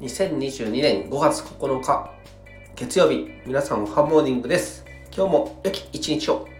2022年5月9日月曜日皆さんハはモーニングです。今日も良き一日を。